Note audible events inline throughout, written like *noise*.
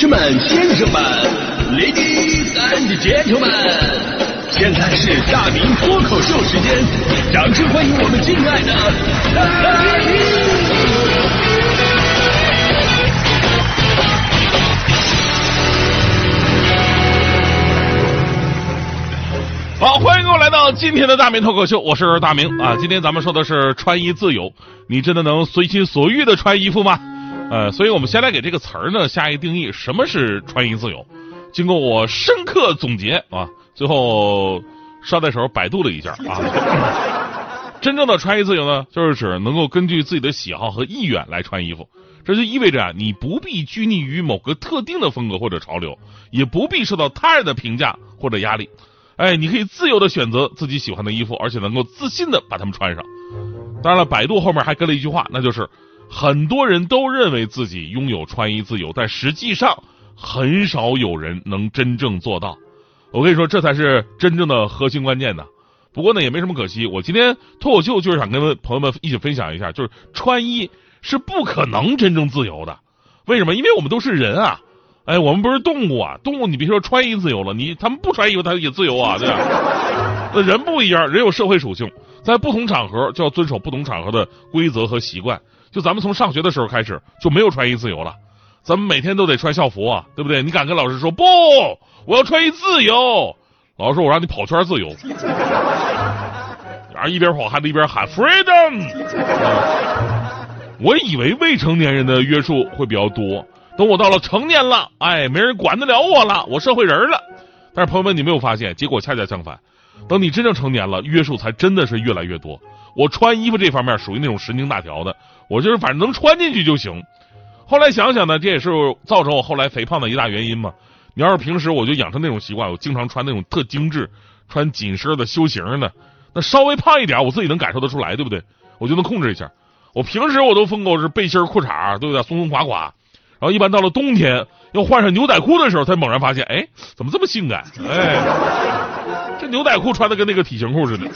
士们、先生们，Ladies and Gentlemen，现在是大明脱口秀时间，掌声欢迎我们敬爱的！好，欢迎各位来到今天的大明脱口秀，我是大明啊。今天咱们说的是穿衣自由，你真的能随心所欲的穿衣服吗？呃，所以我们先来给这个词儿呢下一定义，什么是穿衣自由？经过我深刻总结啊，最后捎带手百度了一下啊，真正的穿衣自由呢，就是指能够根据自己的喜好和意愿来穿衣服，这就意味着，你不必拘泥于某个特定的风格或者潮流，也不必受到他人的评价或者压力。哎，你可以自由的选择自己喜欢的衣服，而且能够自信的把它们穿上。当然了，百度后面还跟了一句话，那就是很多人都认为自己拥有穿衣自由，但实际上很少有人能真正做到。我跟你说，这才是真正的核心关键呢。不过呢，也没什么可惜。我今天脱口秀就是想跟朋友们一起分享一下，就是穿衣是不可能真正自由的。为什么？因为我们都是人啊。哎，我们不是动物啊！动物你别说穿衣自由了，你他们不穿衣服，他也自由啊，对吧？*laughs* 那人不一样，人有社会属性，在不同场合就要遵守不同场合的规则和习惯。就咱们从上学的时候开始就没有穿衣自由了，咱们每天都得穿校服啊，对不对？你敢跟老师说不？我要穿衣自由？老师说我让你跑圈自由，然后一边跑还得一边喊 freedom。*laughs* 我以为未成年人的约束会比较多。等我到了成年了，哎，没人管得了我了，我社会人了。但是朋友们，你没有发现，结果恰恰相反。等你真正成年了，约束才真的是越来越多。我穿衣服这方面属于那种神经大条的，我就是反正能穿进去就行。后来想想呢，这也是造成我后来肥胖的一大原因嘛。你要是平时我就养成那种习惯，我经常穿那种特精致、穿紧身的修行的，那稍微胖一点，我自己能感受得出来，对不对？我就能控制一下。我平时我都风格是背心裤衩，对不对？松松垮垮。然后一般到了冬天要换上牛仔裤的时候，才猛然发现，哎，怎么这么性感？哎，*laughs* 这牛仔裤穿的跟那个体型裤似的。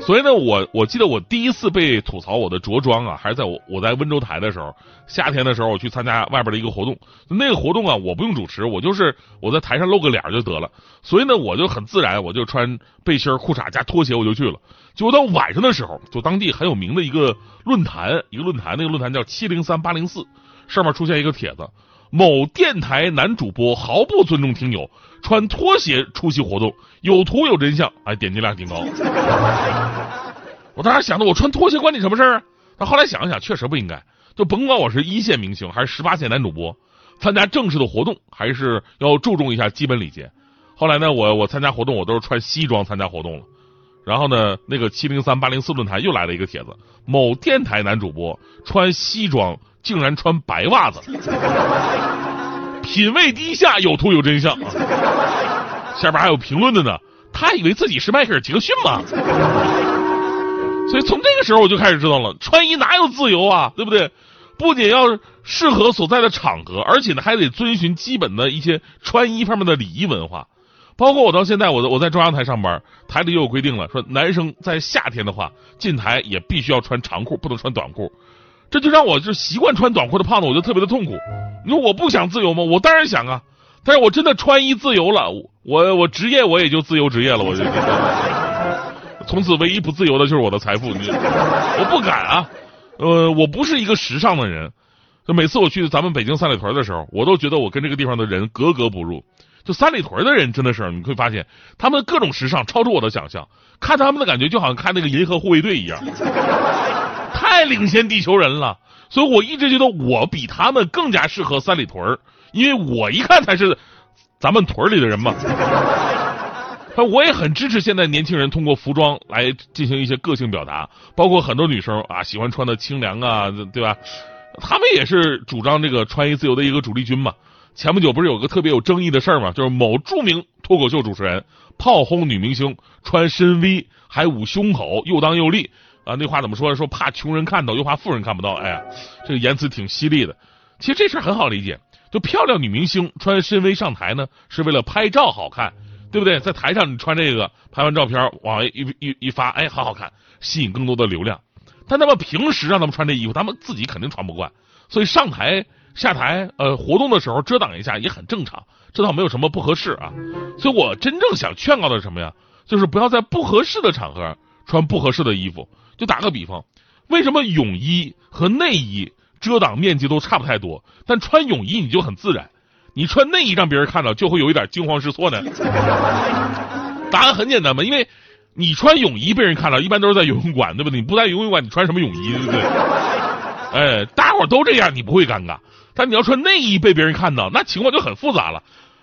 所以呢，我我记得我第一次被吐槽我的着装啊，还是在我我在温州台的时候，夏天的时候我去参加外边的一个活动，那个活动啊，我不用主持，我就是我在台上露个脸就得了。所以呢，我就很自然，我就穿背心、裤衩加拖鞋我就去了。结果到晚上的时候，就当地很有名的一个论坛，一个论坛，那个论坛叫七零三八零四，上面出现一个帖子：某电台男主播毫不尊重听友，穿拖鞋出席活动，有图有真相，哎，点击量挺高。*laughs* 我当时想着，我穿拖鞋关你什么事儿？但后来想想，确实不应该。就甭管我是一线明星还是十八线男主播，参加正式的活动还是要注重一下基本礼节。后来呢，我我参加活动，我都是穿西装参加活动了。然后呢，那个七零三八零四论坛又来了一个帖子，某电台男主播穿西装竟然穿白袜子，品味低下，有图有真相啊！下边还有评论的呢，他以为自己是迈克尔杰克逊吗？所以从这个时候我就开始知道了，穿衣哪有自由啊，对不对？不仅要适合所在的场合，而且呢还得遵循基本的一些穿衣方面的礼仪文化。包括我到现在，我我在中央台上班，台里又有规定了，说男生在夏天的话进台也必须要穿长裤，不能穿短裤。这就让我就习惯穿短裤的胖子，我就特别的痛苦。你说我不想自由吗？我当然想啊，但是我真的穿衣自由了，我我职业我也就自由职业了，我就从此唯一不自由的就是我的财富。你我不敢啊，呃，我不是一个时尚的人，就每次我去咱们北京三里屯的时候，我都觉得我跟这个地方的人格格不入。就三里屯的人真的是，你会发现他们各种时尚超出我的想象，看他们的感觉就好像看那个银河护卫队一样，太领先地球人了。所以我一直觉得我比他们更加适合三里屯儿，因为我一看才是咱们屯里的人嘛。我也很支持现在年轻人通过服装来进行一些个性表达，包括很多女生啊喜欢穿的清凉啊，对吧？他们也是主张这个穿衣自由的一个主力军嘛。前不久不是有个特别有争议的事儿嘛？就是某著名脱口秀主持人炮轰女明星穿深 V 还捂胸口，又当又立啊！那话怎么说？说怕穷人看到，又怕富人看不到。哎呀，这个言辞挺犀利的。其实这事儿很好理解，就漂亮女明星穿深 V 上台呢，是为了拍照好看，对不对？在台上你穿这个，拍完照片往一一一发，哎，好好看，吸引更多的流量。但他们平时让他们穿这衣服，他们自己肯定穿不惯，所以上台。下台呃活动的时候遮挡一下也很正常，这倒没有什么不合适啊。所以我真正想劝告的是什么呀？就是不要在不合适的场合穿不合适的衣服。就打个比方，为什么泳衣和内衣遮挡面积都差不太多，但穿泳衣你就很自然？你穿内衣让别人看到就会有一点惊慌失措呢？*laughs* 答案很简单嘛，因为你穿泳衣被人看到，一般都是在游泳馆，对不对？你不在游泳馆，你穿什么泳衣，对不对？哎，大伙都这样，你不会尴尬。但你要穿内衣被别人看到，那情况就很复杂了，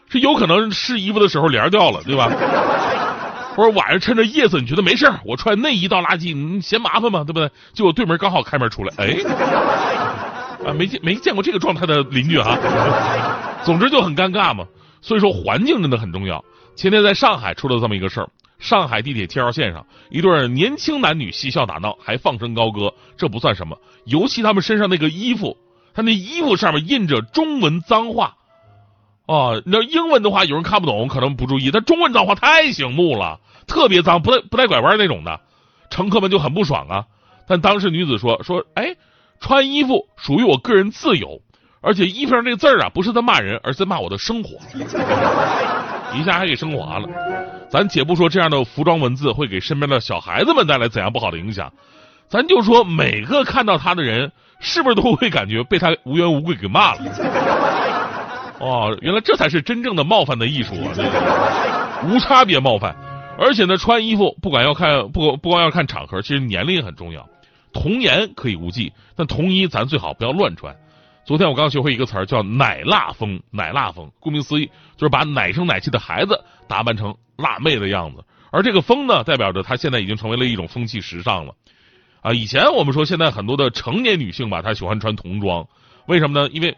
是有可能试衣服的时候帘掉了，对吧？或者晚上趁着夜色，你觉得没事我穿内衣倒垃圾，你嫌麻烦吗？对不对？结果对门刚好开门出来，哎，啊，没见没见过这个状态的邻居哈。总之就很尴尬嘛。所以说环境真的很重要。前天在上海出了这么一个事儿，上海地铁七号线上，一对年轻男女嬉笑打闹，还放声高歌，这不算什么，尤其他们身上那个衣服。他那衣服上面印着中文脏话，哦，那英文的话有人看不懂，可能不注意。但中文脏话太醒目了，特别脏，不带不带拐弯那种的，乘客们就很不爽啊。但当时女子说说，哎，穿衣服属于我个人自由，而且衣服上这个字儿啊，不是在骂人，而是在骂我的生活。*laughs* 一下还给升华了。咱且不说这样的服装文字会给身边的小孩子们带来怎样不好的影响，咱就说每个看到他的人。是不是都会感觉被他无缘无故给骂了？*laughs* 哦，原来这才是真正的冒犯的艺术啊！无差别冒犯，而且呢，穿衣服不管要看不不光要看场合，其实年龄也很重要。童颜可以无忌，但童衣咱最好不要乱穿。昨天我刚学会一个词儿，叫“奶辣风”。奶辣风，顾名思义，就是把奶声奶气的孩子打扮成辣妹的样子。而这个风呢，代表着它现在已经成为了一种风气时尚了。啊，以前我们说现在很多的成年女性吧，她喜欢穿童装，为什么呢？因为，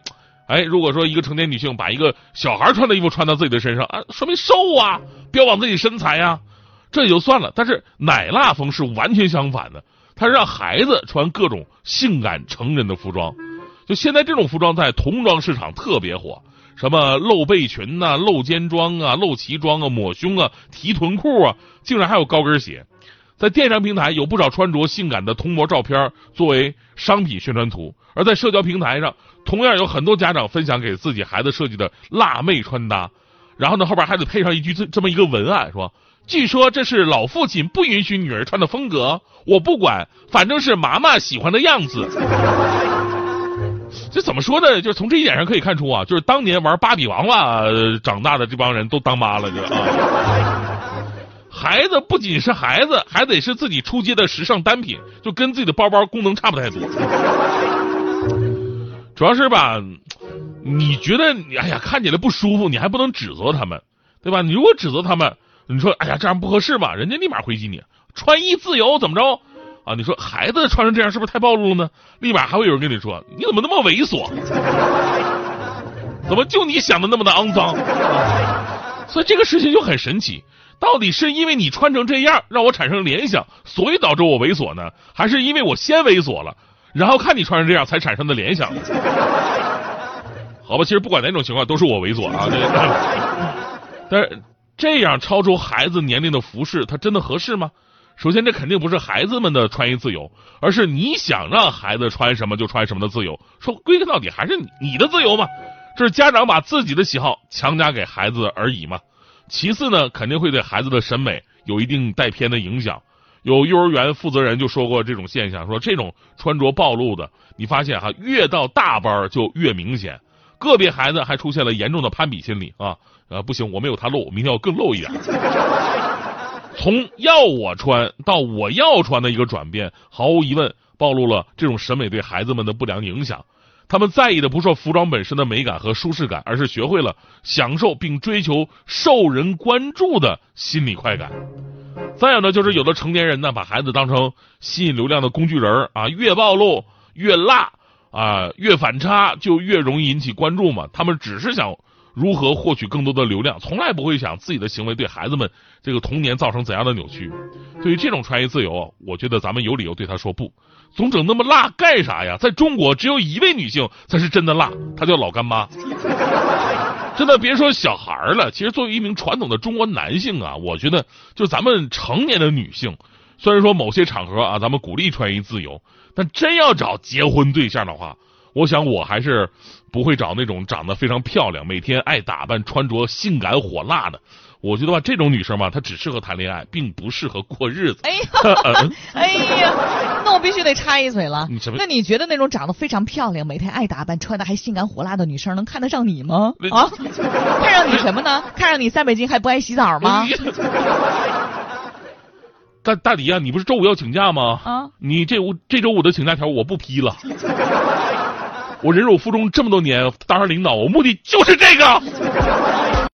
哎，如果说一个成年女性把一个小孩穿的衣服穿到自己的身上啊，说明瘦啊，标榜自己身材呀，这也就算了。但是奶辣风是完全相反的，它让孩子穿各种性感成人的服装。就现在这种服装在童装市场特别火，什么露背裙呐、露肩装啊、露脐装啊、抹胸啊、提臀裤啊，竟然还有高跟鞋。在电商平台有不少穿着性感的童模照片作为商品宣传图，而在社交平台上，同样有很多家长分享给自己孩子设计的辣妹穿搭，然后呢后边还得配上一句这这么一个文案，说：“据说这是老父亲不允许女儿穿的风格，我不管，反正是妈妈喜欢的样子。”这怎么说呢？就是从这一点上可以看出啊，就是当年玩芭比娃娃长大的这帮人都当妈了，就啊。孩子不仅是孩子，还得是自己出街的时尚单品，就跟自己的包包功能差不太多。主要是吧，你觉得你哎呀看起来不舒服，你还不能指责他们，对吧？你如果指责他们，你说哎呀这样不合适吧，人家立马回击你，穿衣自由怎么着啊？你说孩子穿成这样是不是太暴露了呢？立马还会有人跟你说你怎么那么猥琐？怎么就你想的那么的肮脏？所以这个事情就很神奇。到底是因为你穿成这样让我产生联想，所以导致我猥琐呢？还是因为我先猥琐了，然后看你穿成这样才产生的联想？好吧，其实不管哪种情况都是我猥琐啊。但是这样超出孩子年龄的服饰，它真的合适吗？首先，这肯定不是孩子们的穿衣自由，而是你想让孩子穿什么就穿什么的自由。说归根到底还是你你的自由嘛，这是家长把自己的喜好强加给孩子而已嘛。其次呢，肯定会对孩子的审美有一定带偏的影响。有幼儿园负责人就说过这种现象，说这种穿着暴露的，你发现哈，越到大班就越明显。个别孩子还出现了严重的攀比心理啊，呃，不行，我没有他露，明天要更露一点。*laughs* 从要我穿到我要穿的一个转变，毫无疑问暴露了这种审美对孩子们的不良影响。他们在意的不是服装本身的美感和舒适感，而是学会了享受并追求受人关注的心理快感。再有呢，就是有的成年人呢，把孩子当成吸引流量的工具人啊，越暴露越辣啊，越反差就越容易引起关注嘛。他们只是想如何获取更多的流量，从来不会想自己的行为对孩子们这个童年造成怎样的扭曲。对于这种穿衣自由，我觉得咱们有理由对他说不。总整那么辣干啥呀？在中国，只有一位女性才是真的辣，她叫老干妈。真的别说小孩了，其实作为一名传统的中国男性啊，我觉得就咱们成年的女性，虽然说某些场合啊，咱们鼓励穿衣自由，但真要找结婚对象的话，我想我还是不会找那种长得非常漂亮、每天爱打扮、穿着性感火辣的。我觉得吧，这种女生吧，她只适合谈恋爱，并不适合过日子。哎呀 *laughs* *laughs* 哎呀，那我必须得插一嘴了你什么。那你觉得那种长得非常漂亮、每天爱打扮、穿的还性感火辣的女生，能看得上你吗？啊，看上你什么呢？看上你在北京还不爱洗澡吗？大大迪啊，你不是周五要请假吗？啊，你这五这周五的请假条我不批了。*laughs* 我忍辱负重这么多年，当上领导，我目的就是这个。